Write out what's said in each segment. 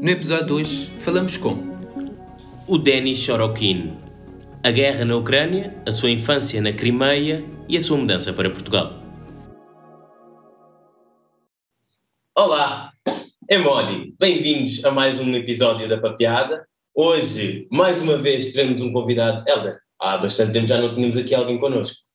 No episódio de hoje falamos com o Denis Sorokin, a guerra na Ucrânia, a sua infância na Crimeia e a sua mudança para Portugal. Olá, Emodi, bem-vindos a mais um episódio da Papeada. Hoje, mais uma vez, teremos um convidado. Helder, há bastante tempo já não tínhamos aqui alguém connosco.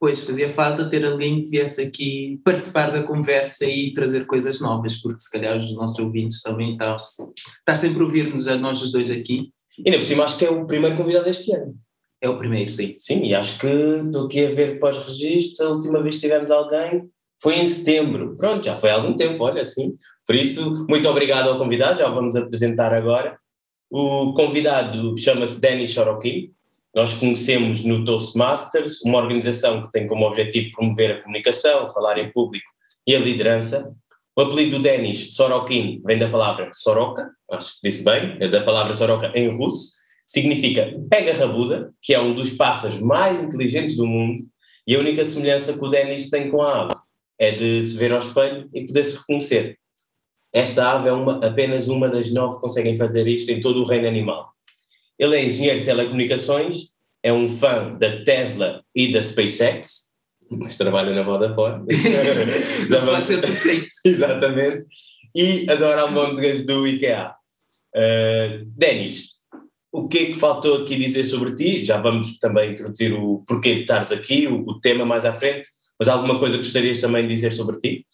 Pois, fazia falta ter alguém que viesse aqui participar da conversa e trazer coisas novas, porque se calhar os nossos ouvintes também estão, está sempre a ouvir-nos a nós os dois aqui. E ainda por cima acho que é o primeiro convidado deste ano. É o primeiro, sim. Sim, e acho que estou aqui a ver pós-registros, a última vez que tivemos alguém foi em setembro. Pronto, já foi há algum tempo, olha assim. Por isso, muito obrigado ao convidado, já o vamos apresentar agora. O convidado chama-se Denis Sorokin, nós conhecemos no Toastmasters, uma organização que tem como objetivo promover a comunicação, falar em público e a liderança. O apelido do Denis, Sorokin, vem da palavra Soroka, acho que disse bem, é da palavra Soroka em russo, significa pega rabuda, que é um dos pássaros mais inteligentes do mundo, e a única semelhança que o Denis tem com a ave é de se ver ao espelho e poder se reconhecer. Esta ave é uma, apenas uma das nove que conseguem fazer isto em todo o reino animal. Ele é engenheiro de telecomunicações, é um fã da Tesla e da SpaceX, mas trabalha na Vodafone. Já pode ser perfeito. Exatamente. E adora almôndegas do IKEA. Uh, Denis, o que é que faltou aqui dizer sobre ti? Já vamos também introduzir o porquê de estares aqui, o, o tema mais à frente, mas alguma coisa gostarias também de dizer sobre ti?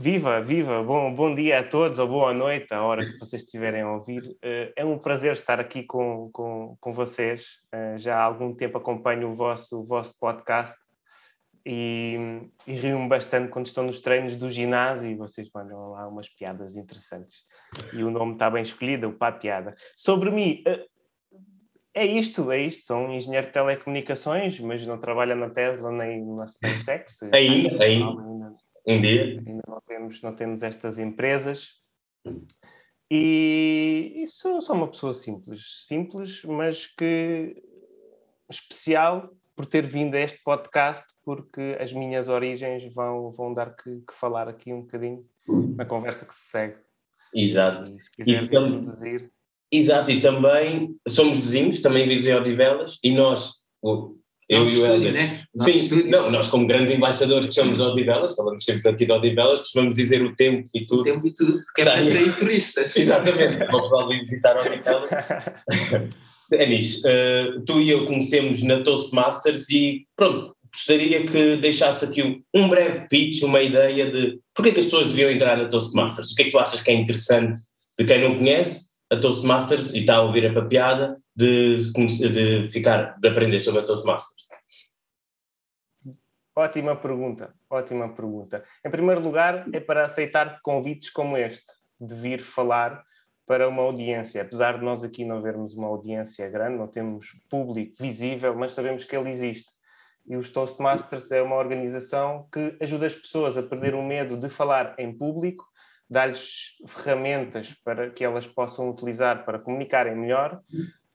Viva, viva, bom, bom dia a todos ou boa noite, à hora que vocês estiverem a ouvir. Eh, é um prazer estar aqui com, com, com vocês. Eh, já há algum tempo acompanho o vosso, o vosso podcast e, e rio-me bastante quando estão nos treinos do ginásio e vocês mandam lá umas piadas interessantes. E o nome está bem escolhido, o Pá Piada. Sobre mim, eh, é isto, é isto. Sou um engenheiro de telecomunicações, mas não trabalho na Tesla nem na SpaceX. Ainda, ainda. Um dia. Ainda não temos, não temos estas empresas. E, e sou, sou uma pessoa simples, simples, mas que especial por ter vindo a este podcast, porque as minhas origens vão, vão dar que, que falar aqui um bocadinho na conversa que se segue. Exato. E, se quiseres e introduzir. Exato, e também somos vizinhos, também vivemos em Odivelas, e nós, eu Nosso e o Helder. Né? Sim, estúdio. não, nós como grandes embaixadores que somos Odivelas, falamos sempre aqui de Odivelas, costumamos dizer o tempo e tudo. O tempo e tudo, que é para atrair turistas. Exatamente, vamos lá visitar Odivelas. Denis, uh, tu e eu conhecemos na Toastmasters e pronto, gostaria que deixasse aqui um breve pitch, uma ideia de porque é que as pessoas deviam entrar na Toastmasters, o que é que tu achas que é interessante de quem não conhece a Toastmasters e está a ouvir a papiada de, de ficar, de aprender sobre a Toastmasters? Ótima pergunta, ótima pergunta. Em primeiro lugar, é para aceitar convites como este, de vir falar para uma audiência. Apesar de nós aqui não vermos uma audiência grande, não temos público visível, mas sabemos que ele existe. E os Toastmasters é uma organização que ajuda as pessoas a perder o medo de falar em público, dá-lhes ferramentas para que elas possam utilizar para comunicarem melhor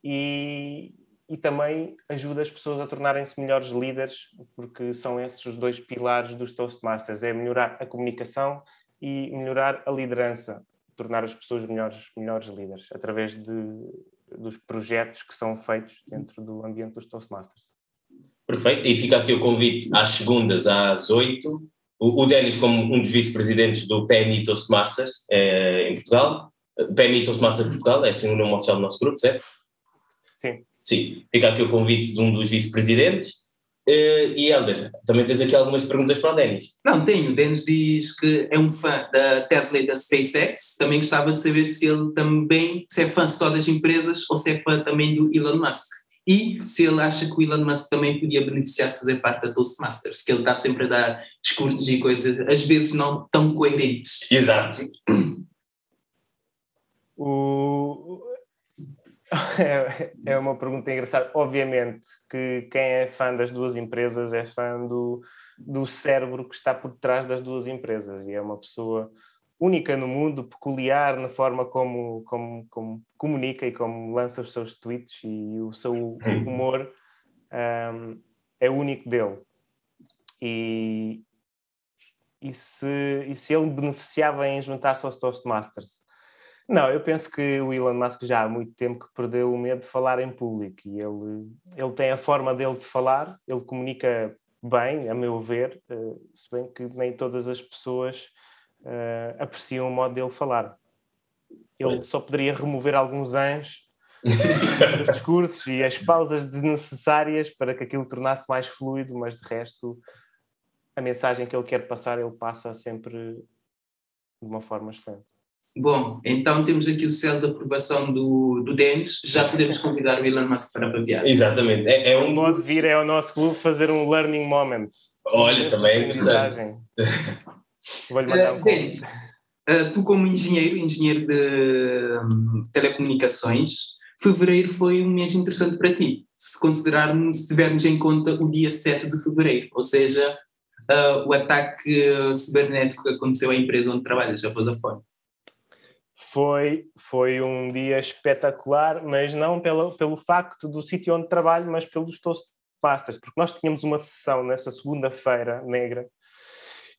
e, e também ajuda as pessoas a tornarem-se melhores líderes, porque são esses os dois pilares dos Toastmasters: é melhorar a comunicação e melhorar a liderança, tornar as pessoas melhores, melhores líderes, através de, dos projetos que são feitos dentro do ambiente dos Toastmasters. Perfeito, e fica aqui o convite às segundas às oito. O, Denis, como um dos vice-presidentes do PMI Toastmasters é, em Portugal, PMI Toastmasters Portugal, é assim o nome oficial do nosso grupo, certo? Sim. Sim, fica aqui o convite de um dos vice-presidentes. Uh, e Helder, também tens aqui algumas perguntas para o Denis. Não, tenho. O Denis diz que é um fã da Tesla e da SpaceX. Também gostava de saber se ele também se é fã só das empresas ou se é fã também do Elon Musk. E se ele acha que o Elon Musk também podia beneficiar de fazer parte da Toastmasters, que ele está sempre a dar discursos e coisas, às vezes não tão coerentes. Exato. O, é, é uma pergunta engraçada. Obviamente que quem é fã das duas empresas é fã do, do cérebro que está por trás das duas empresas e é uma pessoa única no mundo, peculiar na forma como, como, como comunica e como lança os seus tweets e o seu hum. humor um, é único dele. E, e, se, e se ele beneficiava em juntar-se aos Toastmasters. Não, eu penso que o Elon Musk já há muito tempo que perdeu o medo de falar em público e ele, ele tem a forma dele de falar, ele comunica bem, a meu ver, uh, se bem que nem todas as pessoas uh, apreciam o modo dele falar. Ele só poderia remover alguns anjos dos discursos e as pausas desnecessárias para que aquilo tornasse mais fluido, mas de resto a mensagem que ele quer passar ele passa sempre de uma forma excelente. Bom, então temos aqui o selo de aprovação do, do Denis, já podemos convidar o Elon Musk para viagem. Exatamente, é, é um... Pode vir é ao nosso clube fazer um learning moment. Olha, também é interessante. Vou-lhe mandar um uh, Denis, uh, tu como engenheiro, engenheiro de um, telecomunicações, fevereiro foi um mês interessante para ti, se considerarmos, se tivermos em conta o dia 7 de fevereiro, ou seja, uh, o ataque cibernético que aconteceu à empresa onde trabalhas, a Vodafone foi, foi um dia espetacular, mas não pelo, pelo facto do sítio onde trabalho, mas pelos Toastmasters, porque nós tínhamos uma sessão nessa segunda-feira negra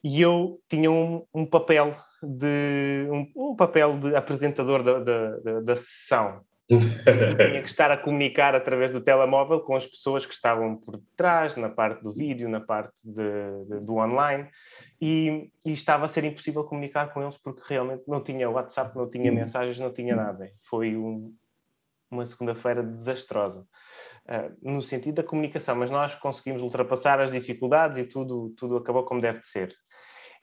e eu tinha um, um papel de um, um, papel de apresentador da, da, da, da sessão tinha que estar a comunicar através do telemóvel com as pessoas que estavam por trás, na parte do vídeo, na parte de, de, do online, e, e, estava a ser impossível comunicar com eles porque realmente não tinha WhatsApp, não tinha mensagens, não tinha nada. Foi um, uma segunda-feira desastrosa. Uh, no sentido da comunicação, mas nós conseguimos ultrapassar as dificuldades e tudo, tudo acabou como deve de ser.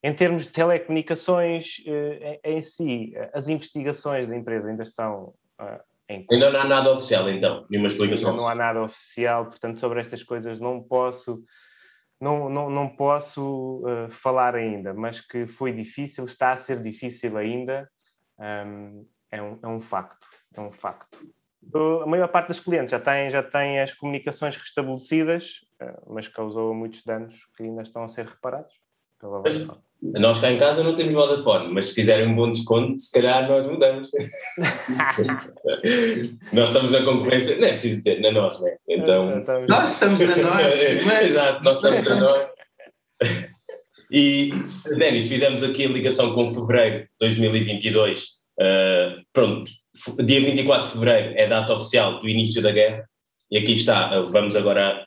Em termos de telecomunicações uh, em, em, si, as investigações da empresa ainda estão uh, Ainda não há nada oficial, então, nenhuma explicação. Ainda não há nada oficial, portanto, sobre estas coisas não posso, não, não, não posso uh, falar ainda, mas que foi difícil, está a ser difícil ainda, um, é, um, é um facto, é um facto. A maior parte dos clientes já tem, já tem as comunicações restabelecidas, uh, mas causou muitos danos que ainda estão a ser reparados pela Vodafone. Nós cá em casa não temos Vodafone, mas se fizerem um bom desconto, se calhar nós mudamos. nós estamos na concorrência, não é preciso ter, na nós, né? Então... Nós estamos na nós. Mas... Exato, nós estamos na nós. E, Denis, fizemos aqui a ligação com fevereiro de 2022. Uh, pronto, dia 24 de fevereiro é a data oficial do início da guerra. E aqui está, vamos agora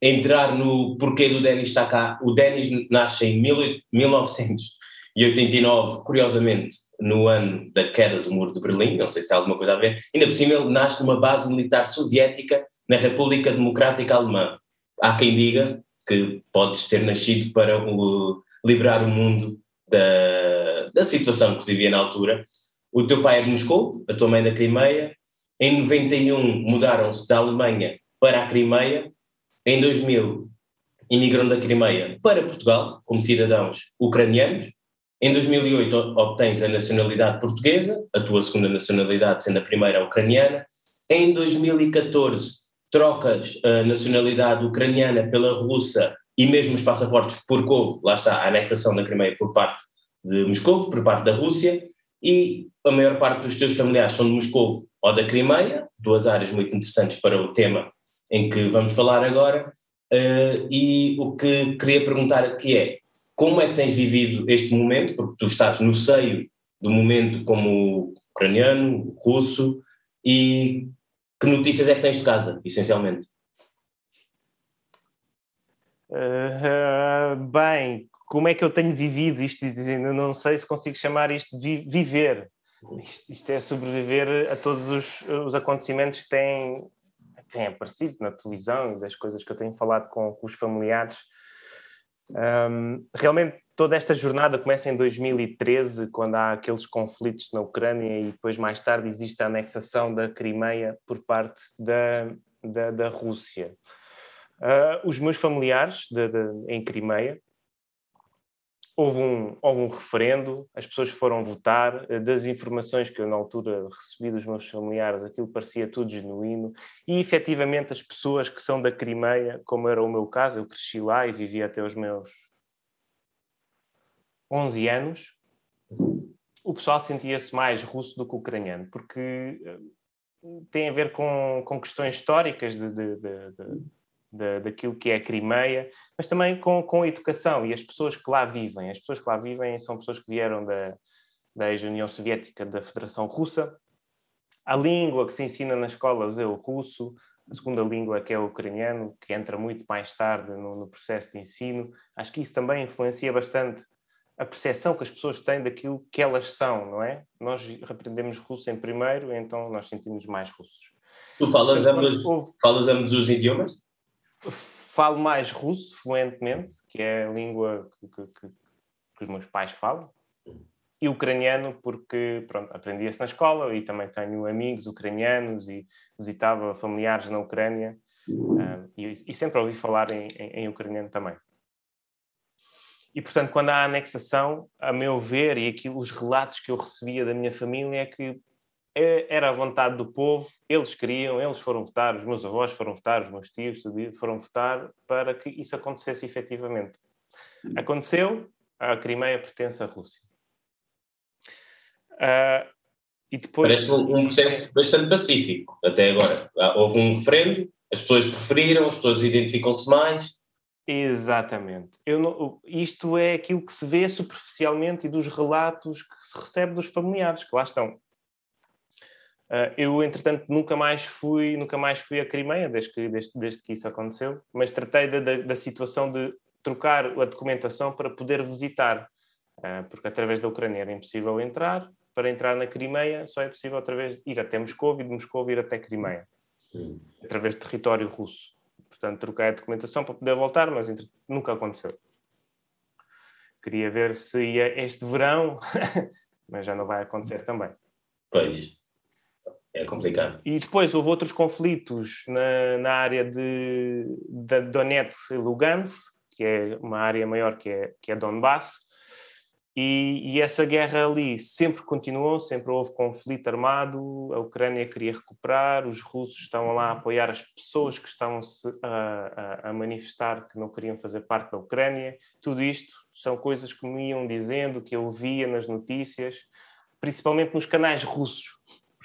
entrar no porquê do Denis estar cá. O Denis nasce em 1989, curiosamente, no ano da queda do Muro de Berlim, não sei se há alguma coisa a ver. Ainda por cima, ele nasce numa base militar soviética na República Democrática Alemã. Há quem diga que podes ter nascido para o, liberar o mundo da, da situação que se vivia na altura. O teu pai é de Moscou, a tua mãe é da Crimeia. Em 91 mudaram-se da Alemanha para a Crimeia em 2000, imigram da Crimeia para Portugal, como cidadãos ucranianos. Em 2008, obtens a nacionalidade portuguesa, a tua segunda nacionalidade sendo a primeira ucraniana. Em 2014, trocas a nacionalidade ucraniana pela russa e mesmo os passaportes por Kovo, lá está a anexação da Crimeia por parte de Moscou, por parte da Rússia, e a maior parte dos teus familiares são de Moscou ou da Crimeia, duas áreas muito interessantes para o tema em que vamos falar agora, uh, e o que queria perguntar aqui é, como é que tens vivido este momento, porque tu estás no seio do momento como ucraniano, russo, e que notícias é que tens de casa, essencialmente? Uh, bem, como é que eu tenho vivido isto? Ainda não sei se consigo chamar isto de vi viver. Isto, isto, é sobreviver a todos os, os acontecimentos que têm tem aparecido na televisão e das coisas que eu tenho falado com, com os familiares. Um, realmente toda esta jornada começa em 2013, quando há aqueles conflitos na Ucrânia e depois mais tarde existe a anexação da Crimeia por parte da, da, da Rússia. Uh, os meus familiares de, de, em Crimeia houve um, houve um referendo, as pessoas foram votar, eh, das informações que eu na altura recebi dos meus familiares, aquilo parecia tudo genuíno, e efetivamente as pessoas que são da Crimeia, como era o meu caso, eu cresci lá e vivi até os meus 11 anos, o pessoal sentia-se mais russo do que ucraniano, porque eh, tem a ver com, com questões históricas de, de, de, da, daquilo que é a Crimeia, mas também com, com a educação e as pessoas que lá vivem. As pessoas que lá vivem são pessoas que vieram da, da ex-União Soviética, da Federação Russa. A língua que se ensina nas escolas é o russo, a segunda língua que é o ucraniano, que entra muito mais tarde no, no processo de ensino. Acho que isso também influencia bastante a percepção que as pessoas têm daquilo que elas são, não é? Nós aprendemos russo em primeiro, então nós sentimos mais russos. Tu falas, ambos, houve... falas ambos os idiomas? Falo mais russo fluentemente, que é a língua que, que, que, os meus pais falam, e ucraniano porque pronto aprendi-se na escola e também tenho amigos ucranianos e visitava familiares na Ucrânia um, e, e, sempre ouvi falar em, em, em, ucraniano também. E portanto, quando há anexação, a meu ver, e aquilo, os relatos que eu recebia da minha família é que era a vontade do povo, eles queriam, eles foram votar, os meus avós foram votar, os meus tios foram votar para que isso acontecesse efetivamente. Aconteceu, a Crimeia pertence à Rússia. Uh, e depois... Parece um, um processo bastante pacífico até agora. Houve um referendo, as pessoas preferiram, as pessoas identificam-se mais. Exatamente. Não, isto é aquilo que se vê superficialmente e dos relatos que se recebe dos familiares que lá estão. Uh, eu, entretanto, nunca mais fui, nunca mais fui a Crimeia desde que, desde, desde que isso aconteceu, mas tratei da, da, situação de trocar a documentação para poder visitar, uh, porque através da Ucrânia era impossível entrar, para entrar na Crimeia só é possível através ir até Moscou e de Moscou ir até Crimeia, através de território russo. Portanto, troquei a documentação para poder voltar, mas entre... nunca aconteceu. Queria ver se ia este verão, mas já não vai acontecer também. Pois, é complicado. E depois houve outros conflitos na, na área de, de Donetsk e Lugansk, que é uma área maior que é, que é Donbass, e, e, essa guerra ali sempre continuou, sempre houve conflito armado, a Ucrânia queria recuperar, os russos estavam lá a apoiar as pessoas que estavam a, a, a, manifestar que não queriam fazer parte da Ucrânia. Tudo isto são coisas que me iam dizendo, que eu via nas notícias, principalmente nos canais russos,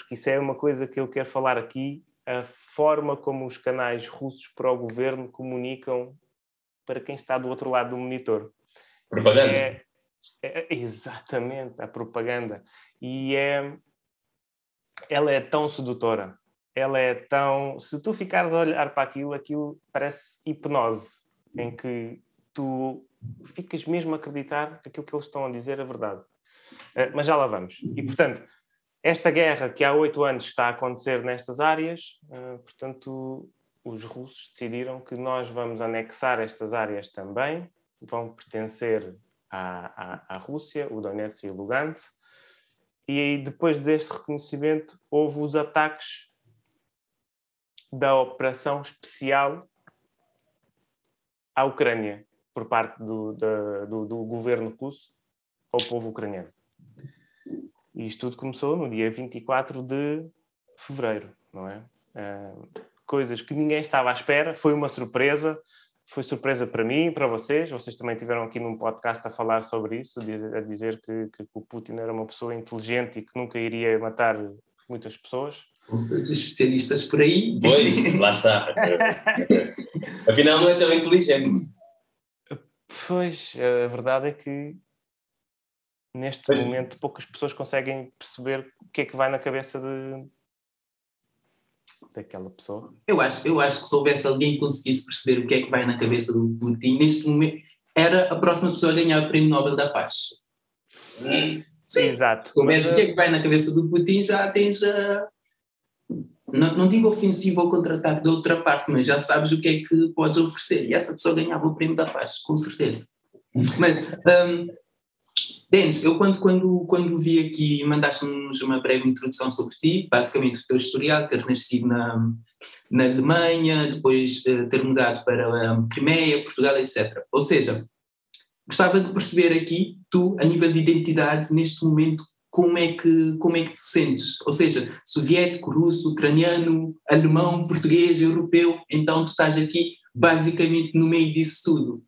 porque isso é uma coisa que eu quero falar aqui, a forma como os canais russos para o governo comunicam para quem está do outro lado do monitor. Propaganda. É, é, é, exatamente, a propaganda. E é, ela é tão sedutora. Ela é tão. Se tu ficares a olhar para aquilo, aquilo parece hipnose, em que tu ficas mesmo a acreditar que aquilo que eles estão a dizer é verdade. Uh, mas já lá vamos. E, portanto, esta guerra que há oito anos está a acontecer nestas áreas, uh, portanto, os russos decidiram que nós vamos anexar estas áreas também, vão pertencer à, à, à Rússia, o Donetsk e o Lugansk. E depois deste reconhecimento, houve os ataques da operação especial à Ucrânia por parte do, da, do, do, governo russo ao povo ucraniano. E isto tudo começou no dia 24 de fevereiro, não é? Uh, coisas que ninguém estava à espera, foi uma surpresa foi surpresa para mim e para vocês. Vocês também tiveram aqui num podcast a falar sobre isso, a dizer que, que o Putin era uma pessoa inteligente e que nunca iria matar muitas pessoas. Todos os especialistas por aí. Pois, lá está. Afinal, não é tão inteligente. Pois, a verdade é que neste pois. momento poucas pessoas conseguem perceber o que é que vai na cabeça de, daquela pessoa? Eu acho, eu acho que se houvesse alguém que conseguisse perceber o que é que vai na cabeça do Putin, neste momento, era a próxima pessoa a ganhar o Prémio Nobel da Paz. Sim, Exato. Se soubesse o que é que vai na cabeça do Putin, já tens a. Não, não digo ofensivo ou contra-ataque da outra parte, mas já sabes o que é que podes oferecer. E essa pessoa ganhava o Prémio da Paz, com certeza. Mas um, Denis, eu quando, quando, quando vi aqui, mandaste-nos uma breve introdução sobre ti, basicamente o teu historial, ter nascido na, na Alemanha, depois uh, ter mudado para um, Crimeia, Portugal, etc. Ou seja, gostava de perceber aqui, tu, a nível de identidade, neste momento, como é que, como é que te sentes? Ou seja, soviético, russo, ucraniano, alemão, português, europeu, então tu estás aqui basicamente no meio disso tudo.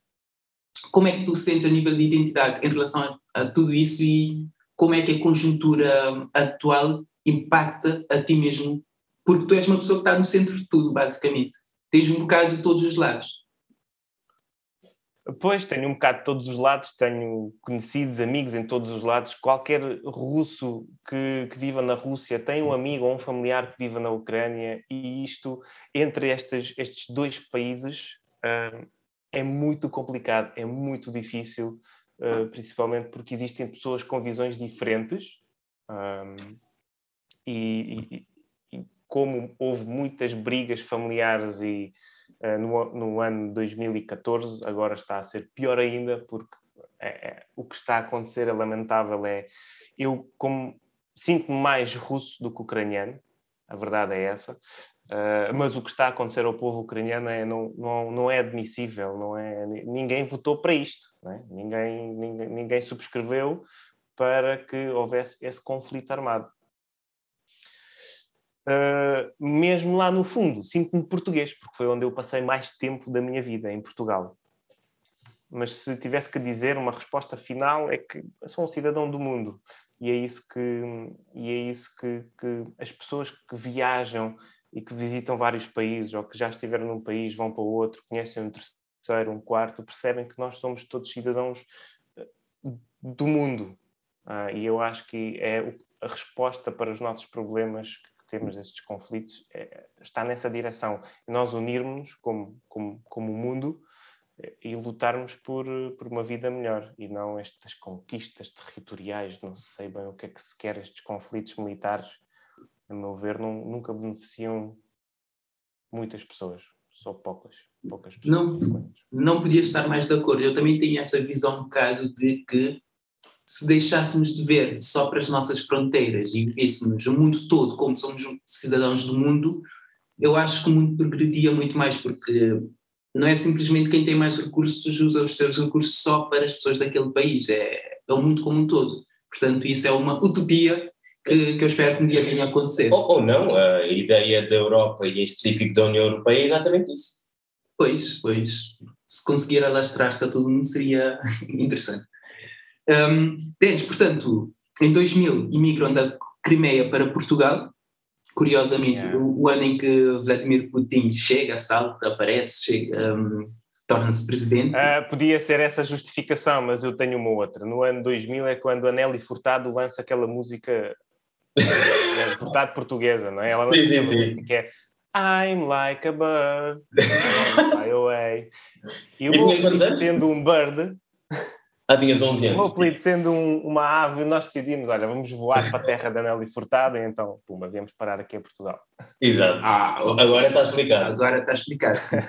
Como é que tu sentes a nível de identidade em relação a a tudo isso e como é que a conjuntura atual impacta a ti mesmo, porque tu és uma pessoa que está no centro de tudo, basicamente. tens um bocado de todos os lados. Pois, tenho um bocado de todos os lados, tenho conhecidos, amigos em todos os lados. Qualquer russo que, que, viva na Rússia tem um amigo ou um familiar que viva na Ucrânia, e isto, entre estes, estes dois países, uh, é muito complicado, é muito difícil, uh, principalmente porque existem pessoas com visões diferentes. Um, e, e, e, como houve muitas brigas familiares e eh, no, no, ano 2014, agora está a ser pior ainda, porque é, é, o que está a acontecer é lamentável. É, eu, como sinto-me mais russo do que ucraniano, a verdade é essa, uh, mas o que está a acontecer ao povo ucraniano é, não, não, não é admissível, não é, ninguém votou para isto, é? ninguém, ninguém, ninguém subscreveu para que houvesse esse conflito armado uh, mesmo lá no fundo, sinto-me português, porque foi onde eu passei mais tempo da minha vida, em Portugal. Mas se tivesse que dizer uma resposta final, é que sou um cidadão do mundo. E é isso que, e é isso que, que as pessoas que viajam e que visitam vários países, ou que já estiveram num país, vão para outro, conhecem um terceiro, um quarto, percebem que nós somos todos cidadãos eh, do mundo. Ah, e eu acho que é a resposta para os nossos problemas temos estes conflitos é, está nessa direção. Nós unirmos como, como, como mundo é, e lutarmos por, por uma vida melhor e não estas conquistas territoriais, não sei bem o que é que se quer, estes conflitos militares, a meu ver, não, nunca beneficiam muitas pessoas, só poucas, poucas pessoas. Não, não podia estar mais de acordo. Eu também tenho essa visão um bocado de que se deixássemos de ver só para as nossas fronteiras e vivêssemos o mundo todo como somos cidadãos do mundo, eu acho que o mundo progrediria muito mais, porque não é simplesmente quem tem mais recursos usa os seus recursos só para as pessoas daquele país, é, é o mundo como um todo. Portanto, isso é uma utopia que, que eu espero que um dia venha a acontecer. Ou, ou não, a ideia da Europa e em específico da União Europeia é exatamente isso. Pois, pois. Se conseguir alastrar-se a todo mundo seria interessante. Um, Denis, portanto, em 2000 imigram da Crimeia para Portugal, curiosamente, yeah. o, o, ano em que Vladimir Putin chega, salta, aparece, chega, um, torna-se presidente. Uh, podia ser essa justificação, mas eu tenho uma outra. No ano 2000 é quando a Nelly Furtado lança aquela música é, Furtado portuguesa, não é? Ela lança aquela música que é I'm like a bird, fly away. E o meu sendo um bird, ah, tinhas 11 anos. O meu apelido sendo um, uma ave, nós decidimos, olha, vamos voar para a terra da Nelly Furtado, e então, puma, viemos parar aqui em Portugal. Exato. Ah, agora está explicado. Agora está explicado, sim,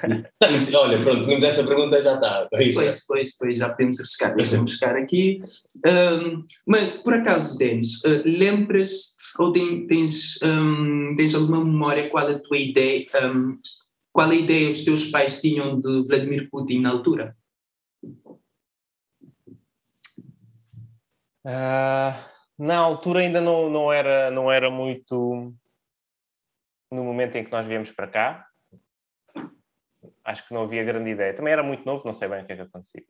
sim. olha, pronto, tínhamos essa pergunta, já está. Pois, pois, pois, já podemos riscar, podemos buscar aqui. Um, mas, por acaso, Denis, uh, lembras-te ou tem, tens, um, tens alguma memória qual a tua ideia, um, qual a ideia os teus pais tinham de Vladimir Putin na altura? Uh, na altura ainda não, não, era, não era muito no momento em que nós viemos para cá. Acho que não havia grande ideia. Também era muito novo, não sei bem o que é que acontecia.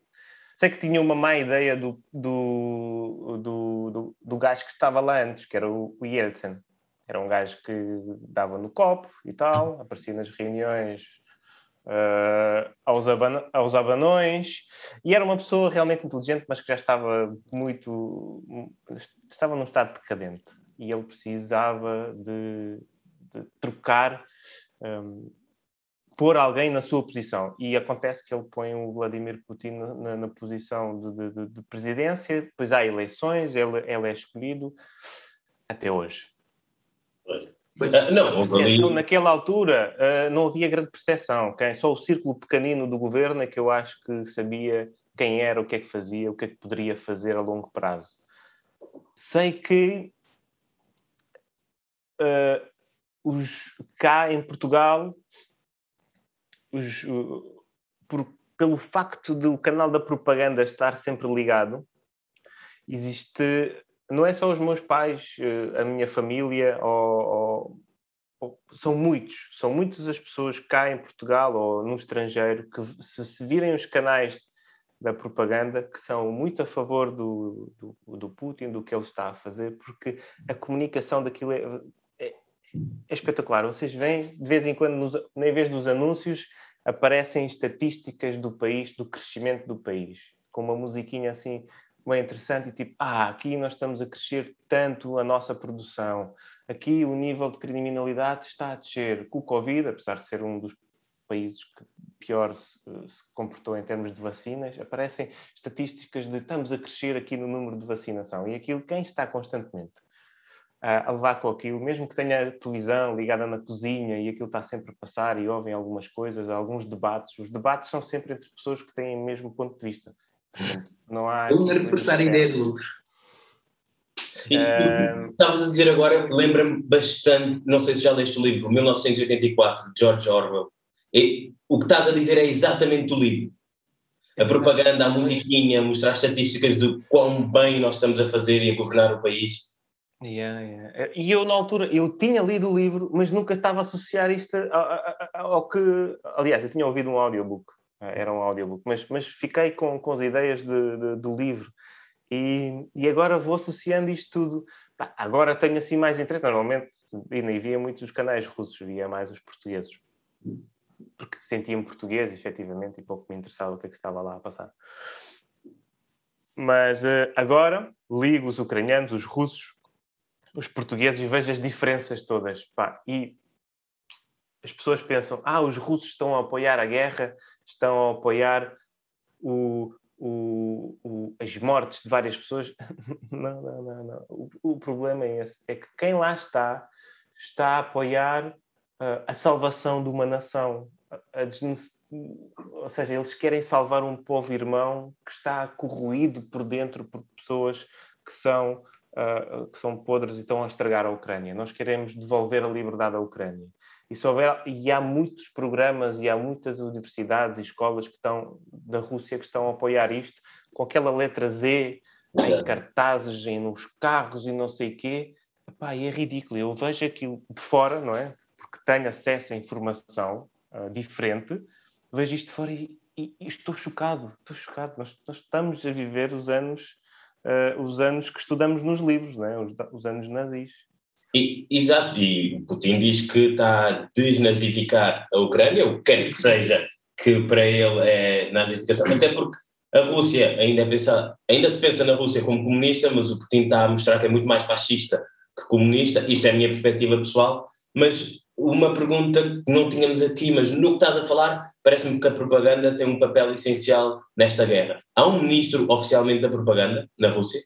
Sei que tinha uma má ideia do, do, do, do, do gajo que estava lá antes, que era o, o Yeltsin. Era um gajo que dava no copo e tal, aparecia nas reuniões uh, aos, aban aos abanões, e era uma pessoa realmente inteligente, mas que já estava muito. estava num estado decadente. E ele precisava de, de trocar, um, pôr alguém na sua posição. E acontece que ele põe o Vladimir Putin na, na posição de, de, de, presidência, depois há eleições, ele, ele é escolhido até hoje. Uh, não, percepção, naquela altura uh, não havia grande percepção. Quem, só o círculo pequenino do governo é que eu acho que sabia quem era, o que é que fazia, o que é que poderia fazer a longo prazo. Sei que uh, os, cá em Portugal, os, por, pelo facto do canal da propaganda estar sempre ligado, existe não é só os meus pais, eh, a minha família, ou, ou, são muitos, são muitas as pessoas cá em Portugal ou no estrangeiro que se, se virem os canais da propaganda que são muito a favor do, do, do, Putin, do que ele está a fazer, porque a comunicação daquilo é, é, é espetacular. Vocês veem, de vez em quando, nos, em vez dos anúncios, aparecem estatísticas do país, do crescimento do país, com uma musiquinha assim bem interessante e tipo, ah, aqui nós estamos a crescer tanto a nossa produção, aqui o nível de criminalidade está a descer. Com o Covid, apesar de ser um dos países que pior se, se, comportou em termos de vacinas, aparecem estatísticas de estamos a crescer aqui no número de vacinação. E aquilo, quem está constantemente a, a levar com aquilo, mesmo que tenha televisão ligada na cozinha e aquilo está sempre a passar e ouvem algumas coisas, alguns debates, os debates são sempre entre pessoas que têm o mesmo ponto de vista. Não há. Um a reforçar a ideia do outro. E uh... estavas a dizer agora, lembra-me bastante, não sei se já leste o livro, 1984, de George Orwell. E, o que estás a dizer é exatamente o livro. A propaganda, a musiquinha, mostrar estatísticas de quão bem nós estamos a fazer e a governar o país. Yeah, yeah. E eu, na altura, eu tinha lido o livro, mas nunca estava a associar isto ao, ao que. Aliás, eu tinha ouvido um audiobook, era um audiobook, mas, mas fiquei com, com as ideias de, de, do livro. E, e agora vou associando isto tudo. Agora tenho assim mais interesse. Normalmente, e nem via muitos os canais russos, via mais os portugueses porque sentia-me português, efetivamente, e pouco me interessava o que é que estava lá a passar. Mas uh, agora ligo os ucranianos, os russos, os portugueses e vejo as diferenças todas. Pá, e as pessoas pensam: ah, os russos estão a apoiar a guerra, estão a apoiar o, o, o, as mortes de várias pessoas. não, não, não, não. O, o, problema é esse: é que quem lá está está a apoiar a salvação de uma nação. A, ou seja, eles querem salvar um povo irmão que está corroído por dentro por pessoas que são, uh, que são podres e estão a estragar a Ucrânia. Nós queremos devolver a liberdade à Ucrânia. E, se houver, e há muitos programas e há muitas universidades e escolas que estão da Rússia que estão a apoiar isto com aquela letra Z em cartazes, em, nos carros e não sei o quê. Epá, é ridículo. Eu vejo aquilo de fora, não é? que tenho acesso a informação uh, diferente, vejo isto fora e, e, e, estou chocado, estou chocado. Nós, nós estamos a viver os anos, uh, os anos que estudamos nos livros, né? os, os anos nazis. E, exato, e Putin diz que está a desnazificar a Ucrânia, o que quer que seja, que para ele é nazificação, até porque a Rússia ainda, pensa, ainda se pensa na Rússia como comunista, mas o Putin está a mostrar que é muito mais fascista que comunista, isto é a minha perspectiva pessoal, mas uma pergunta que não tínhamos aqui, mas no que estás a falar, parece-me que a propaganda tem um papel essencial nesta guerra. Há um ministro oficialmente da propaganda na Rússia?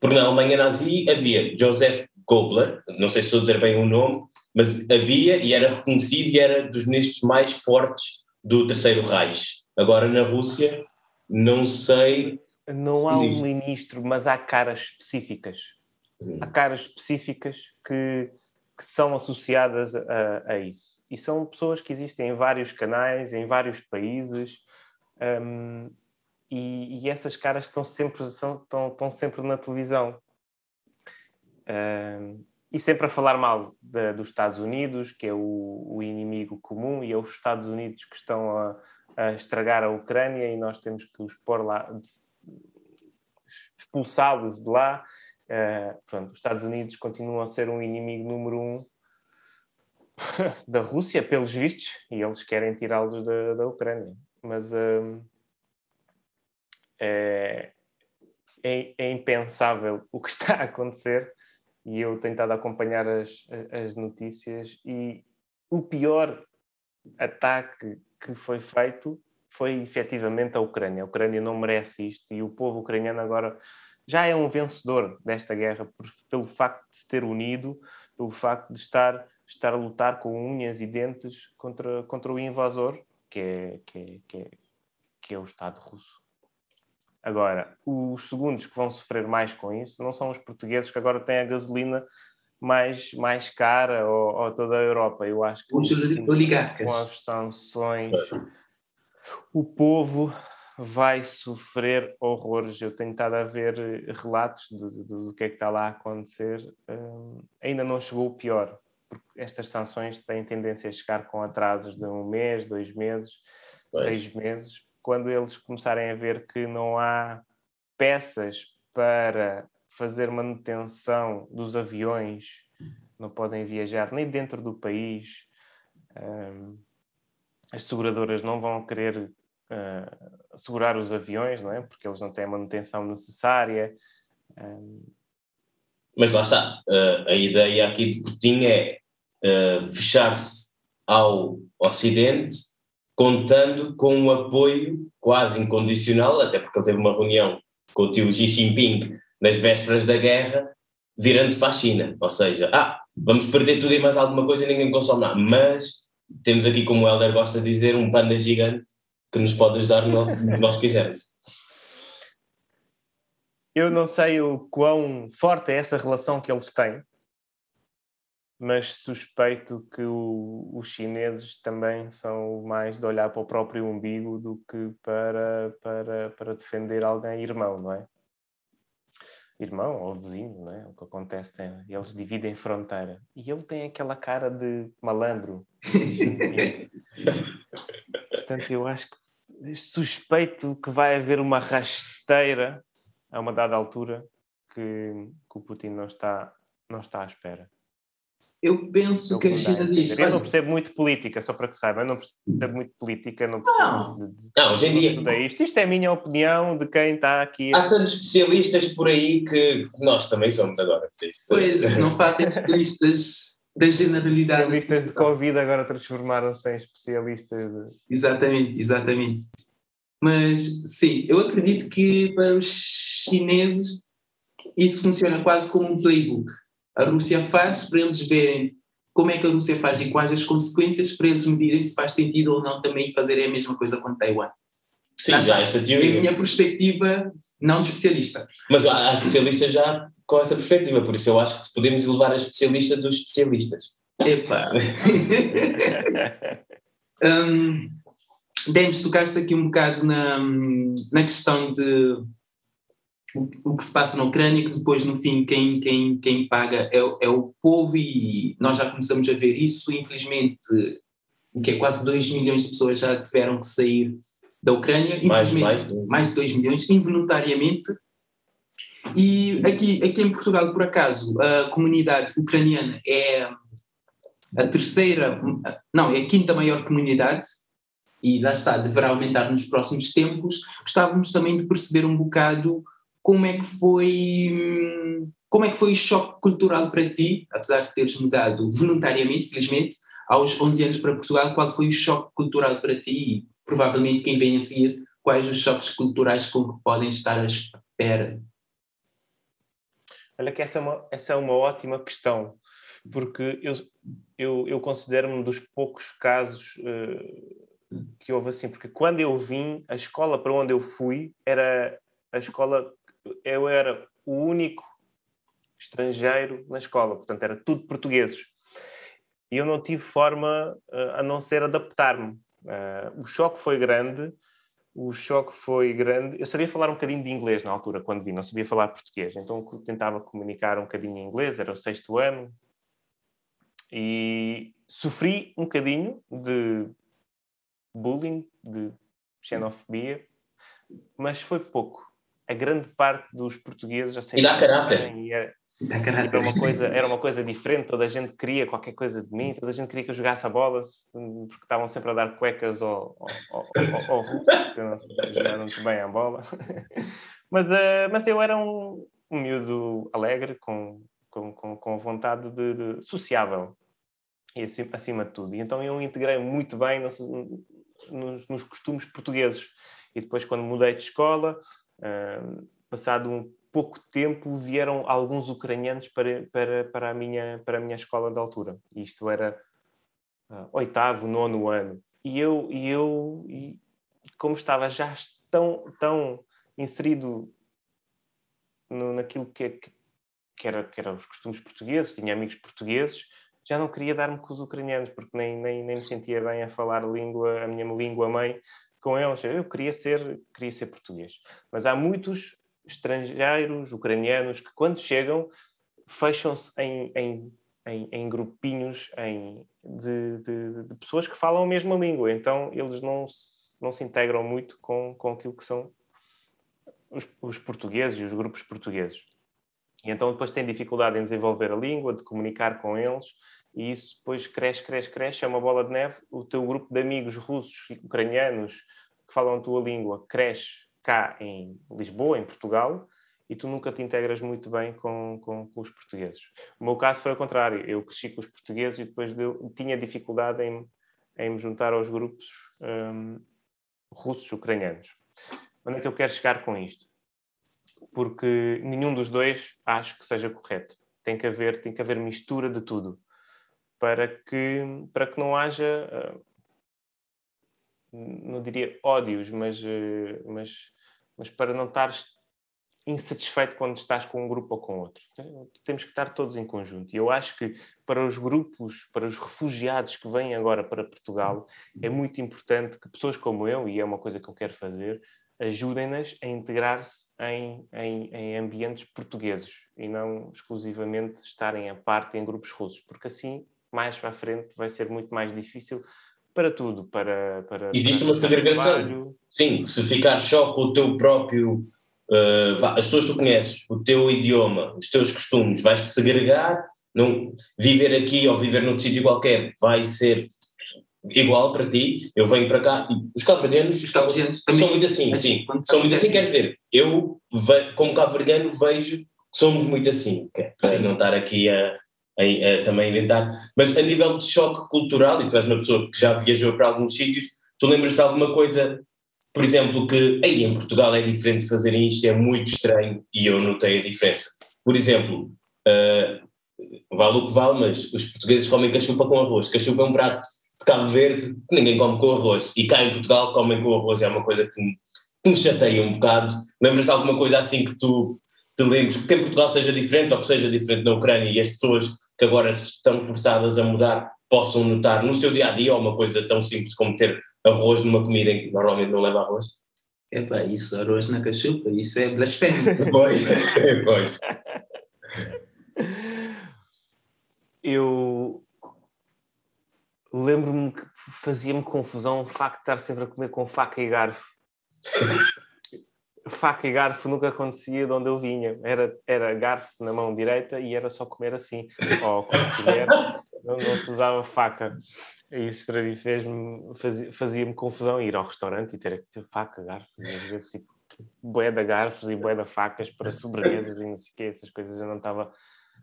Porque na Alemanha nazi havia Joseph Gobler, não sei se estou a dizer bem o nome, mas havia e era reconhecido e era dos ministros mais fortes do Terceiro Reich. Agora na Rússia, não sei. Não há um ministro, mas há caras específicas há caras específicas que, que são associadas a, a, isso. E são pessoas que existem em vários canais, em vários países, um, e, e, essas caras estão sempre, são, estão, estão sempre na televisão. Um, e sempre a falar mal de, dos Estados Unidos, que é o, o, inimigo comum, e é os Estados Unidos que estão a, a estragar a Ucrânia e nós temos que os pôr lá, expulsá-los de lá Uh, pronto, os Estados Unidos continuam a ser um inimigo número um da Rússia, pelos vistos, e eles querem tirá-los da, da Ucrânia. Mas uh, é, é, é, impensável o que está a acontecer e eu tenho estado a acompanhar as, as notícias e o pior ataque que foi feito foi efetivamente a Ucrânia. A Ucrânia não merece isto e o povo ucraniano agora já é um vencedor desta guerra por, pelo facto de se ter unido, pelo facto de estar, estar a lutar com unhas e dentes contra, contra o invasor, que é, que, é, que, é, que é o Estado russo. Agora, os segundos que vão sofrer mais com isso não são os portugueses que agora têm a gasolina mais, mais cara ou, ou toda a Europa. Eu acho que os oligarcas. com as sanções, o povo vai sofrer horrores. Eu tenho estado a ver relatos do, do, do que é que está lá a acontecer. Um, ainda não chegou o pior, porque estas sanções têm tendência a chegar com atrasos de um mês, dois meses, seis meses. Quando eles começarem a ver que não há peças para fazer manutenção dos aviões, não podem viajar nem dentro do país. Um, as seguradoras não vão querer uh, segurar os aviões, não é? Porque eles não têm a manutenção necessária. Um... Mas lá está, uh, a ideia aqui de Putin é uh, fechar-se ao Ocidente, contando com um apoio quase incondicional, até porque ele teve uma reunião com o tio Xi Jinping nas vésperas da guerra, virando-se para a China. Ou seja, ah, vamos perder tudo e mais alguma coisa e ninguém consome nada. Mas temos aqui, como o Helder gosta de dizer, um panda gigante que nos pode ajudar no que nós quisermos. Eu não sei o quão forte é essa relação que eles têm, mas suspeito que o, os chineses também são mais de olhar para o próprio umbigo do que para, para, para defender alguém irmão, não é? Irmão ou vizinho, não é? O que acontece é eles dividem fronteira. E ele tem aquela cara de malandro. Portanto, eu acho que suspeito que vai haver uma rasteira a uma dada altura que, que o Putin não está, não está à espera. Eu penso eu que a China diz. Eu não percebo muito política, só para que saiba, eu não percebo muito política, não percebo. Não, de, não hoje em dia. Isto. isto é a minha opinião de quem está aqui. Há tantos especialistas por aí que nós também somos agora. Pois, não fazem especialistas da generalidade. Especialistas de Covid agora transformaram-se em especialistas. De... Exatamente, exatamente. Mas sim, eu acredito que para os chineses isso funciona quase como um playbook a Rússia faz para eles verem como é que a Rússia faz e quais as consequências para eles medirem se faz sentido ou não também fazer a mesma coisa com Taiwan. Sim, já, essa teoria. É a minha perspectiva, não de especialista. Mas há especialistas já com essa perspectiva, por isso eu acho que podemos levar a especialista dos especialistas. Epa! um, Denis, tocaste aqui um bocado na, na questão de o, que se passa na Ucrânia, que depois, no fim, quem, quem, quem paga é, é o povo, e nós já começamos a ver isso. Infelizmente, o que é quase 2 milhões de pessoas já tiveram que sair da Ucrânia, mais, mais, mais de 2 milhões, involuntariamente. E aqui, aqui em Portugal, por acaso, a comunidade ucraniana é a terceira, não, é a quinta maior comunidade, e lá está, deverá aumentar nos próximos tempos. Gostávamos também de perceber um bocado como é que foi como é que foi o choque cultural para ti, apesar de teres mudado voluntariamente, felizmente, aos 11 anos para Portugal, qual foi o choque cultural para ti e provavelmente quem vem a seguir, quais os choques culturais com que podem estar à espera? Olha que essa é uma, essa é uma ótima questão, porque eu, eu, eu considero-me um dos poucos casos uh, que houve assim, porque quando eu vim, a escola para onde eu fui era a escola eu era o único estrangeiro na escola, portanto era tudo portugueses. E eu não tive forma uh, a não ser adaptar-me. Uh, o choque foi grande, o choque foi grande. Eu sabia falar um bocadinho de inglês na altura, quando vim, não sabia falar português, então tentava comunicar um bocadinho em inglês, era o sexto ano. E sofri um bocadinho de bullying, de xenofobia, mas foi pouco a grande parte dos portugueses já E dá caráter. E era, era, uma coisa, era uma coisa diferente, toda a gente queria qualquer coisa de mim, toda a gente queria que eu jogasse a bola, porque estavam sempre a dar cuecas ao, ao, ao, ao Hulk, porque eu não jogava muito bem a bola. mas, uh, mas eu era um, um miúdo alegre, com, com, com, com vontade de, de sociável, e acima, acima de tudo. E então eu integrei muito bem nos, nos, nos costumes portugueses. E depois, quando mudei de escola, passado um pouco tempo, vieram alguns ucranianos para, para, para, a, minha, para a minha escola de altura. Isto era uh, oitavo, nono ano. E eu, e eu e como estava já tão, tão inserido no, naquilo que, que, que, era, que eram os costumes portugueses, tinha amigos portugueses, já não queria dar-me com os ucranianos, porque nem, nem, nem me sentia bem a falar a língua, a minha língua mãe, com eles. Eu queria ser, queria ser português. Mas há muitos estrangeiros, ucranianos, que quando chegam fecham-se em, em, em, em, grupinhos em, de, de, de, pessoas que falam a mesma língua. Então eles não se, não se integram muito com, com aquilo que são os, os portugueses e os grupos portugueses. E então depois têm dificuldade em desenvolver a língua, de comunicar com eles, e isso depois cresce, cresce, cresce, é uma bola de neve. O teu grupo de amigos russos e ucranianos que falam a tua língua cresce cá em Lisboa, em Portugal, e tu nunca te integras muito bem com, com, com, os portugueses. O meu caso foi ao contrário, eu cresci com os portugueses e depois de, tinha dificuldade em, em me juntar aos grupos um, russos ucranianos. Onde é que eu quero chegar com isto? Porque nenhum dos dois acho que seja correto. Tem que haver, tem que haver mistura de tudo para que, para que não haja, uh, não diria ódios, mas, uh, mas, mas para não estares insatisfeito quando estás com um grupo ou com outro. Temos que estar todos em conjunto. E eu acho que para os grupos, para os refugiados que vêm agora para Portugal, é muito importante que pessoas como eu, e é uma coisa que eu quero fazer, ajudem-nas a integrar-se em, em, em, ambientes portugueses e não exclusivamente estarem a parte em grupos russos, porque assim, mais para a frente, vai ser muito mais difícil para tudo. Para, para Existe para uma segregação. Sim, se ficar só com o teu próprio uh, as pessoas que tu conheces, o teu idioma, os teus costumes, vais-te segregar, não, viver aqui ou viver num sítio qualquer vai ser igual para ti, eu venho para cá, os cabo-verdianos são, são muito assim, sim, são muito assim, quer dizer, eu como cabo-verdiano vejo que somos muito assim, para não estar aqui a, a, a, também inventar, mas a nível de choque cultural, e tu és uma pessoa que já viajou para alguns sítios, tu lembras de alguma coisa por exemplo, que aí em Portugal é diferente de fazerem isto, é muito estranho e eu notei a diferença. Por exemplo, uh, vale o que vale, mas os portugueses comem cachupa com arroz. Cachupa é um prato de Cabo Verde que ninguém come com arroz. E cá em Portugal comem com arroz, é uma coisa que me, que me chateia um bocado. Lembras de alguma coisa assim que tu te lembres, que em Portugal seja diferente ou que seja diferente na Ucrânia e as pessoas que agora estão forçadas a mudar possam notar no seu dia a dia uma coisa tão simples como ter arroz numa comida em que normalmente não leva arroz? Epá, isso, arroz na cachupa, isso é blasfémio. pois, pois. Eu lembro-me que fazia-me confusão o facto de estar sempre a comer com faca e garfo. faca e garfo nunca acontecia de onde eu vinha. Era, era garfo na mão direita e era só comer assim. Ou com colher, não, não se usava faca. Isso para mim fez-me, fazia-me confusão ir ao restaurante e ter que ter faca, garfo, e às vezes tipo de garfos e bué de facas para sobremesas e não sei o quê, essas coisas eu não estava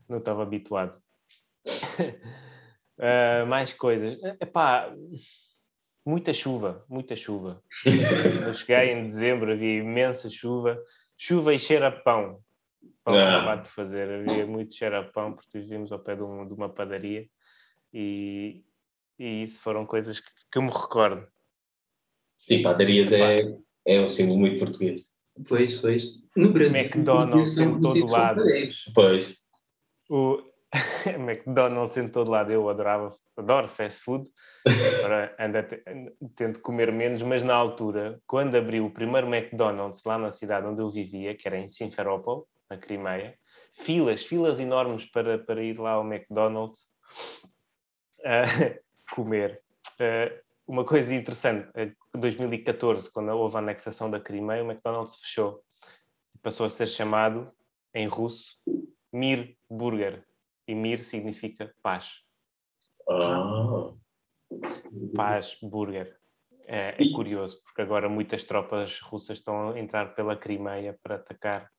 não estava habituado. uh, mais coisas. Epá, muita chuva, muita chuva. eu cheguei em dezembro, havia imensa chuva, chuva e cheiro a pão. Pão acabado de fazer, havia muito cheiro a pão, porque vivíamos ao pé de, um, de uma padaria e, e isso foram coisas que, que eu me recordo. Sim, padarias é, é um símbolo muito português. Pois, pois. No Brasil. McDonald's em todo lado. Pois. O McDonald's em todo lado. Eu adorava, adoro fast food. Agora ando tento comer menos, mas na altura, quando abriu o primeiro McDonald's lá na cidade onde eu vivia, que era em Simferópol, na Crimeia, filas, filas enormes para, para ir lá ao McDonald's. Uh, comer. Uh, uma coisa interessante, em 2014, quando houve a anexação da Crimeia, o McDonald's fechou. Passou a ser chamado, em russo, Mir Burger. E Mir significa paz. Ah. Paz Burger. É, é, curioso, porque agora muitas tropas russas estão a entrar pela Crimeia para atacar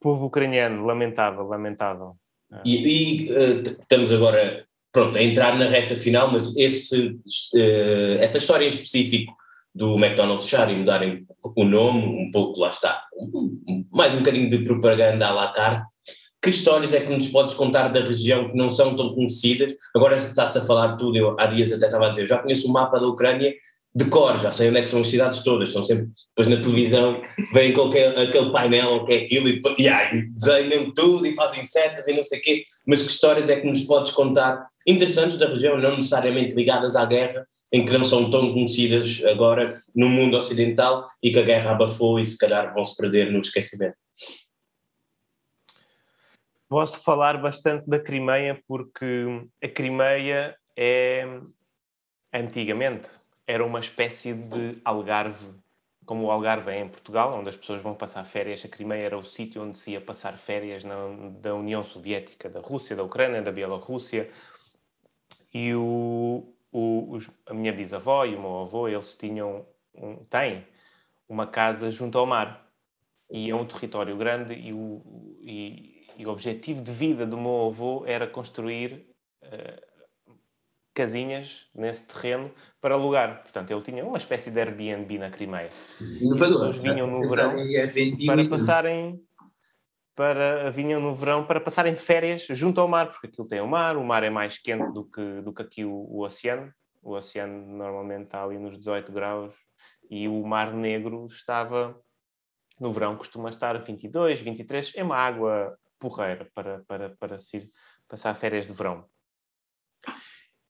povo ucraniano. Lamentável, lamentável. E, e uh, estamos agora pronto, a entrar na reta final, mas esse, uh, essa história em específico do McDonald's fechar e mudarem o nome, um pouco, lá está, um, mais um bocadinho de propaganda à la carte, que histórias é que nos podes contar da região que não são tão conhecidas? Agora está-se a falar tudo, eu há dias até estava a dizer, já conheço o mapa da Ucrânia de cor, já sei onde é que são as cidades todas, estão sempre, depois na televisão, vem com aquele, painel que é aquilo e, e desenham tudo e fazem setas e não sei o quê, mas que histórias é que nos podes contar interessantes da região, não necessariamente ligadas à guerra, em que não são tão conhecidas agora no mundo ocidental e que a guerra abafou e se calhar vão se perder no esquecimento? Posso falar bastante da Crimeia porque a Crimeia é antigamente era uma espécie de algarve como o Algarve é em Portugal, onde as pessoas vão passar férias, a Crimeia era o sítio onde se ia passar férias na, da União Soviética, da Rússia, da Ucrânia, da Bielorrússia. E o, o, os, a minha bisavó e o meu avô, eles tinham, um, têm uma casa junto ao mar. E é um território grande e o, e, e o objetivo de vida do meu avô era construir uh, casinhas nesse terreno para alugar. Portanto, ele tinha uma espécie de Airbnb na Crimeia. Inovador. As pessoas vinham no verão para passarem para vinham no verão para passarem férias junto ao mar, porque aquilo tem o mar, o mar é mais quente do que, do que aqui o, o oceano. O oceano normalmente está ali nos 18 graus e o Mar Negro estava no verão costuma estar a 22, 23, é uma água porreira para, para, para se passar férias de verão.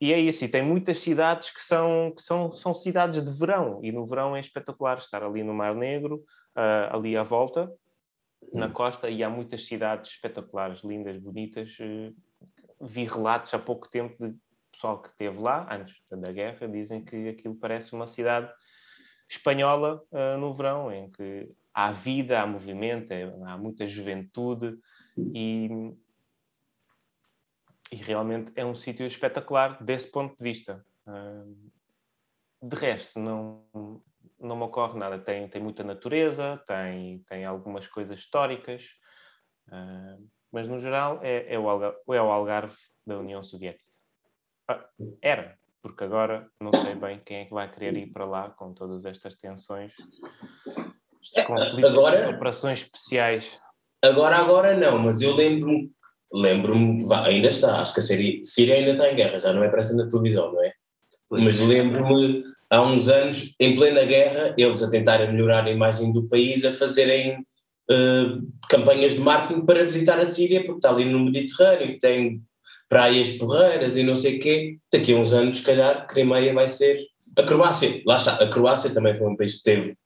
E é isso, e tem muitas cidades que são, que são, são cidades de verão, e no verão é espetacular estar ali no Mar Negro, uh, ali à volta, na costa, e há muitas cidades espetaculares, lindas, bonitas. Uh, vi relatos há pouco tempo de pessoal que esteve lá, antes da guerra, dizem que aquilo parece uma cidade espanhola uh, no verão, em que há vida, há movimento, é, há muita juventude e, e realmente é um sítio espetacular desse ponto de vista. de resto, não, não me ocorre nada. Tem, tem muita natureza, tem, tem algumas coisas históricas, mas no geral é, é, o Algarve, é o Algarve da União Soviética. Ah, era, porque agora não sei bem quem é que vai querer ir para lá com todas estas tensões estes conflitos, agora, operações especiais. Agora, agora não, mas eu lembro-me, lembro-me, ainda está, acho que a Síria, Síria ainda está em guerra, já não é para essa na televisão, não é? Mas lembro-me, há uns anos, em plena guerra, eles a tentarem melhorar a imagem do país, a fazerem uh, campanhas de marketing para visitar a Síria, porque está ali no Mediterrâneo, tem praias porreiras e não sei o quê. Daqui a uns anos, se calhar, Crimeia vai ser a Croácia. Lá está, a Croácia também foi um país que teve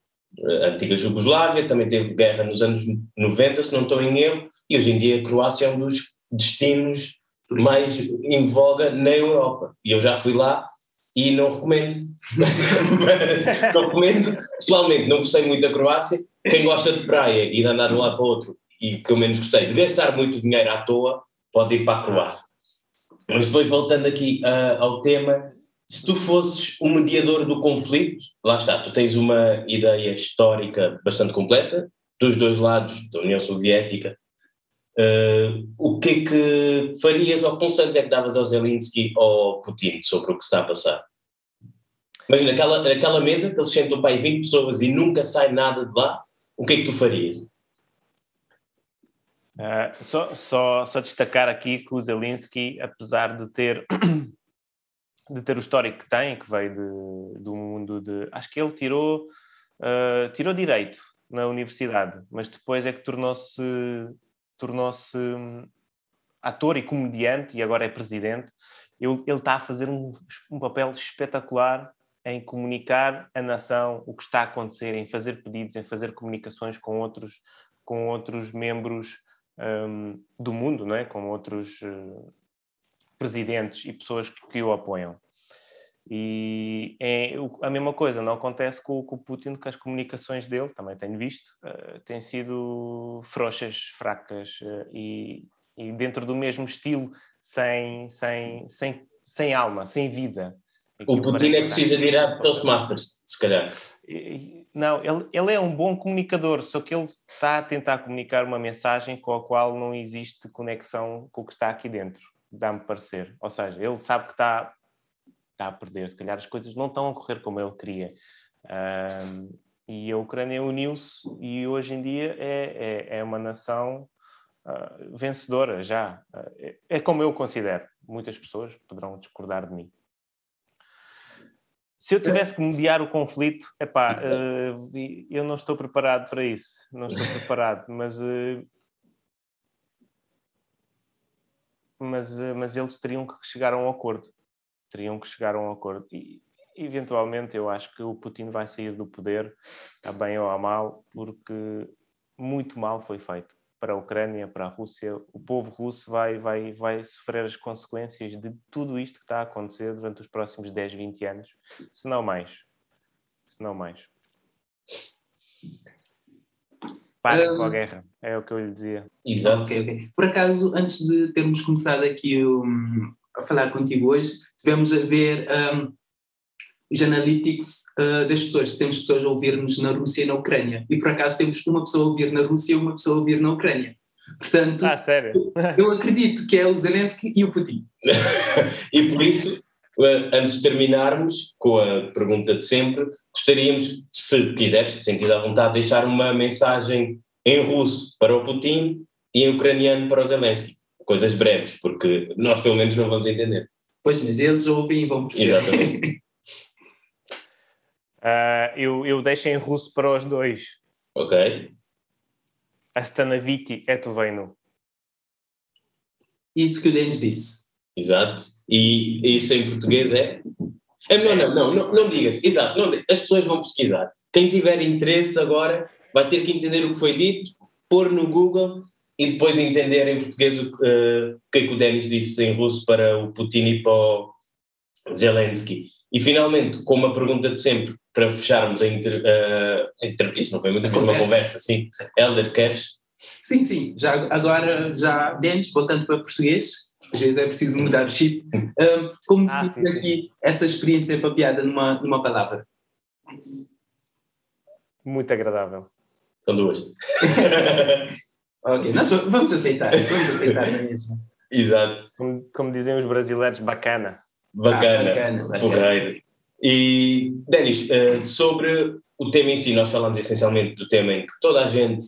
a antiga Jugoslávia, também teve guerra nos anos 90, se não estou em erro, e hoje em dia a Croácia é um dos destinos mais em voga na Europa. E eu já fui lá e não recomendo. não recomendo, pessoalmente, não gostei muito da Croácia. Quem gosta de praia e de andar de um lado para o outro, e que eu menos gostei, de gastar muito dinheiro à toa, pode ir para a Croácia. Mas depois, voltando aqui uh, ao tema, se tu fosses o mediador do conflito, lá está, tu tens uma ideia histórica bastante completa, dos dois lados, da União Soviética, uh, o que é que farias ou conselhos é que davas ao Zelensky ou ao Putin sobre o que está a passar? Imagina, aquela, aquela mesa que eles sentam para aí 20 pessoas e nunca sai nada de lá, o que é que tu farias? Uh, só, só, só destacar aqui que o Zelensky, apesar de ter de ter o histórico que tem, que veio de, do mundo de. Acho que ele tirou, uh, tirou direito na universidade, mas depois é que tornou-se tornou-se hum, ator e comediante e agora é presidente. Ele, ele está a fazer um, um papel espetacular em comunicar a nação o que está a acontecer, em fazer pedidos, em fazer comunicações com outros, com outros membros um, do mundo, não é? com outros uh, presidentes e pessoas que, o apoiam. E é a mesma coisa não acontece com, com, o Putin, que as comunicações dele, também tenho visto, uh, têm sido frouxas, fracas uh, e, e, dentro do mesmo estilo, sem, sem, sem, sem alma, sem vida. O Putin é que precisa de ir a Toastmasters, se calhar. Não, ele, ele é um bom comunicador, só que ele está a tentar comunicar uma mensagem com a qual não existe conexão com o que está aqui dentro dá-me parecer. Ou seja, ele sabe que está, está a perder, se calhar as coisas não estão a correr como ele queria. Um, e a Ucrânia uniu-se e hoje em dia é, é, é uma nação uh, vencedora já. Uh, é, é, como eu considero. Muitas pessoas poderão discordar de mim. Se eu tivesse que mediar o conflito, epá, uh, eu não estou preparado para isso. Não estou preparado, mas mas, eh, mas eles teriam que chegar a um acordo. Teriam que chegar a um acordo. E, eventualmente, eu acho que o Putin vai sair do poder, a bem ou a mal, porque muito mal foi feito para a Ucrânia, para a Rússia. O povo russo vai, vai, vai sofrer as consequências de tudo isto que está a acontecer durante os próximos 10, 20 anos, se não mais. Se não mais. Parem Ah. com a guerra, é o que eu lhe dizia. Exato. Ok, ok. Por acaso, antes de termos começado aqui um, a falar contigo hoje, tivemos a ver um, os analytics uh, das pessoas. Temos pessoas a ouvir-nos na Rússia e na Ucrânia. E por acaso temos uma pessoa a ouvir na Rússia e uma pessoa a ouvir na Ucrânia. Portanto, Ah, sério? eu acredito que é o Zelensky e o Putin. E por isso, eh, antes de terminarmos com a pergunta de sempre, gostaríamos, se quiseres, sentido à vontade, deixar uma mensagem em russo para o Putin e em ucraniano para o Zelensky. Coisas breves, porque nós pelo menos não vamos entender. Pois, mas eles ouvem e vão perceber. Exatamente. uh, eu, eu deixo em russo para os dois. Ok. Astanaviti é etuvenu. Isso que o Denis disse. Exato. E isso em português é? é não, não, não, não, não digas. Exato. Não, as pessoas vão pesquisar. Quem tiver interesse agora vai ter que entender o que foi dito, pôr no Google e depois entender em português o que, eh, o que é que o Denis disse em russo para o Putin e para o Zelensky. E finalmente, com uma pergunta de sempre, para fecharmos a, inter, eh, a entrevista, não foi muito A uma conversa. conversa, sim. Helder, queres? Sim, sim. Já, agora, já, Denis, voltando para português, às vezes é preciso mudar o chip. Um, como Ah, defines sim, sim. aqui essa experiência papiada numa, numa palavra? Muito agradável. São duas. Ok, nós va- vamos aceitar, vamos aceitar na mesma. Exato. Como, como dizem os brasileiros, bacana. Bacana. Ah, bacana, bacana. Porreiro. E, Denis, eh, sobre o tema em si, nós falamos essencialmente do tema em que toda a gente,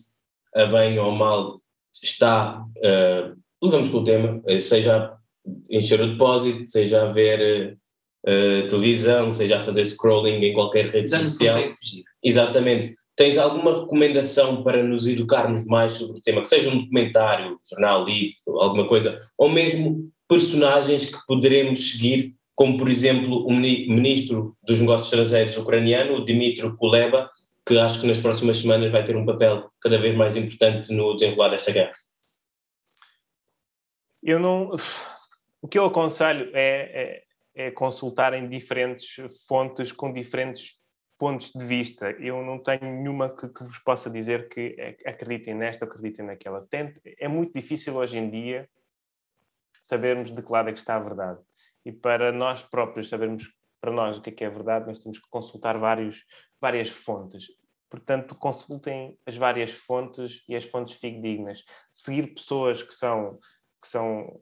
a bem ou mal, está, eh, levamos com o tema, eh, seja a encher o depósito, seja a ver eh, eh, televisão, seja a fazer scrolling em qualquer rede Já social. Exatamente. Tens alguma recomendação para nos educarmos mais sobre o tema? Que seja um documentário, jornal, livro, alguma coisa, ou mesmo personagens que poderemos seguir, como por exemplo o mini- ministro dos Negócios Estrangeiros ucraniano, Dmitry Kuleba, que acho que nas próximas semanas vai ter um papel cada vez mais importante no desenrolar desta guerra. Eu não. O que eu aconselho é, é, é consultarem diferentes fontes com diferentes pontos de vista. Eu não tenho nenhuma que, que vos possa dizer que é- acreditem nesta, acreditem naquela. Tente, é muito difícil hoje em dia sabermos de que lado é que está a verdade. E para nós próprios sabermos para nós o que é que é verdade, nós temos que consultar vários, várias fontes. Portanto, consultem as várias fontes e as fontes fidedignas. Seguir pessoas que são, que são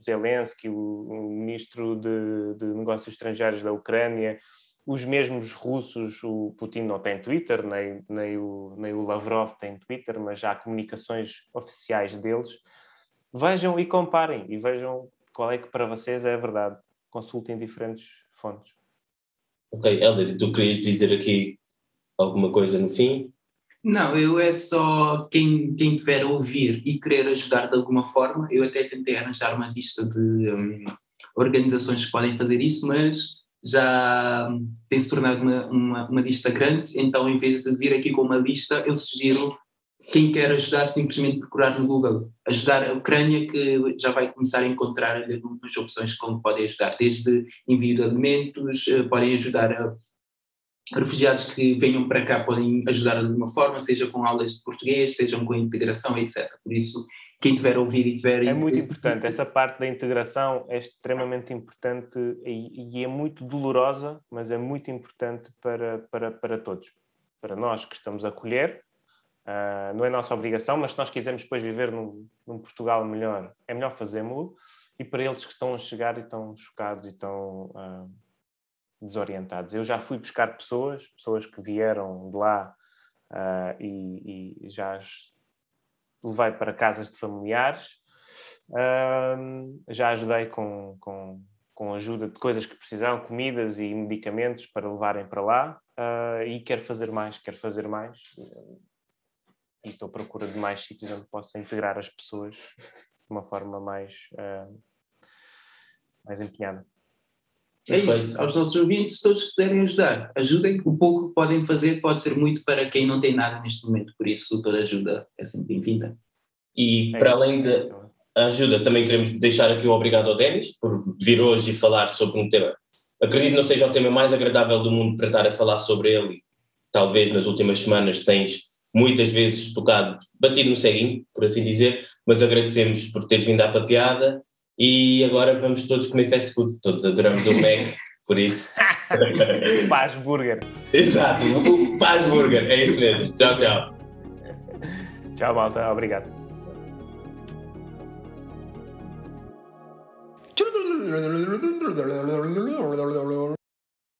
Zelensky, o, o ministro de, de Negócios Estrangeiros da Ucrânia, os mesmos russos, o Putin não tem Twitter, nem, nem, o, nem o Lavrov tem Twitter, mas já há comunicações oficiais deles. Vejam e comparem e vejam qual é que para vocês é a verdade. Consultem diferentes fontes. Ok, Helder, tu querias dizer aqui alguma coisa no fim? Não, eu é só quem, quem tiver a ouvir e querer ajudar de alguma forma. Eu até tentei arranjar uma lista de hum, organizações que podem fazer isso, mas já tem se tornado uma, uma, uma lista grande. Então, em vez de vir aqui com uma lista, eu sugiro quem quer ajudar simplesmente procurar no Google. Ajudar a Ucrânia, que já vai começar a encontrar algumas opções como podem ajudar, desde envio de alimentos, eh, podem ajudar a refugiados que venham para cá podem ajudar de alguma forma, seja com aulas de português, sejam com integração, etc. Por isso, quem tiver a ouvir e tiver É muito importante. Essa parte da integração é extremamente importante e, e é muito dolorosa, mas é muito importante para, para, para todos. Para nós que estamos a acolher, ah, não é nossa obrigação, mas se nós quisermos depois viver num, num Portugal melhor, é melhor fazê-lo. E para eles que estão a chegar e estão chocados e estão ah, desorientados. Eu já fui buscar pessoas, pessoas que vieram de lá ah, e, e já as levei para casas de familiares. Já ajudei com, com, com ajuda de coisas que precisavam, comidas e medicamentos para levarem para lá. ah, e quero fazer mais, quero fazer mais. E estou à procura de mais sítios onde possa integrar as pessoas de uma forma mais, ah, mais empenhada. É isso, aos nossos ouvintes, todos que puderem ajudar, ajudem. O pouco que podem fazer pode ser muito para quem não tem nada neste momento, por isso toda ajuda é sempre bem-vinda. E É para isso, além é da ajuda, também queremos deixar aqui um obrigado ao Denis por vir hoje e falar sobre um tema. Acredito que não seja o tema mais agradável do mundo para estar a falar sobre ele. Talvez nas últimas semanas tens muitas vezes tocado, batido no ceguinho, por assim dizer, mas agradecemos por ter vindo à papiada e agora vamos todos comer fast food, todos adoramos o Mac, por isso. Paz Burger. Exato, o Paz Burger, é isso mesmo. Tchau, tchau. Tchau, malta. Obrigado.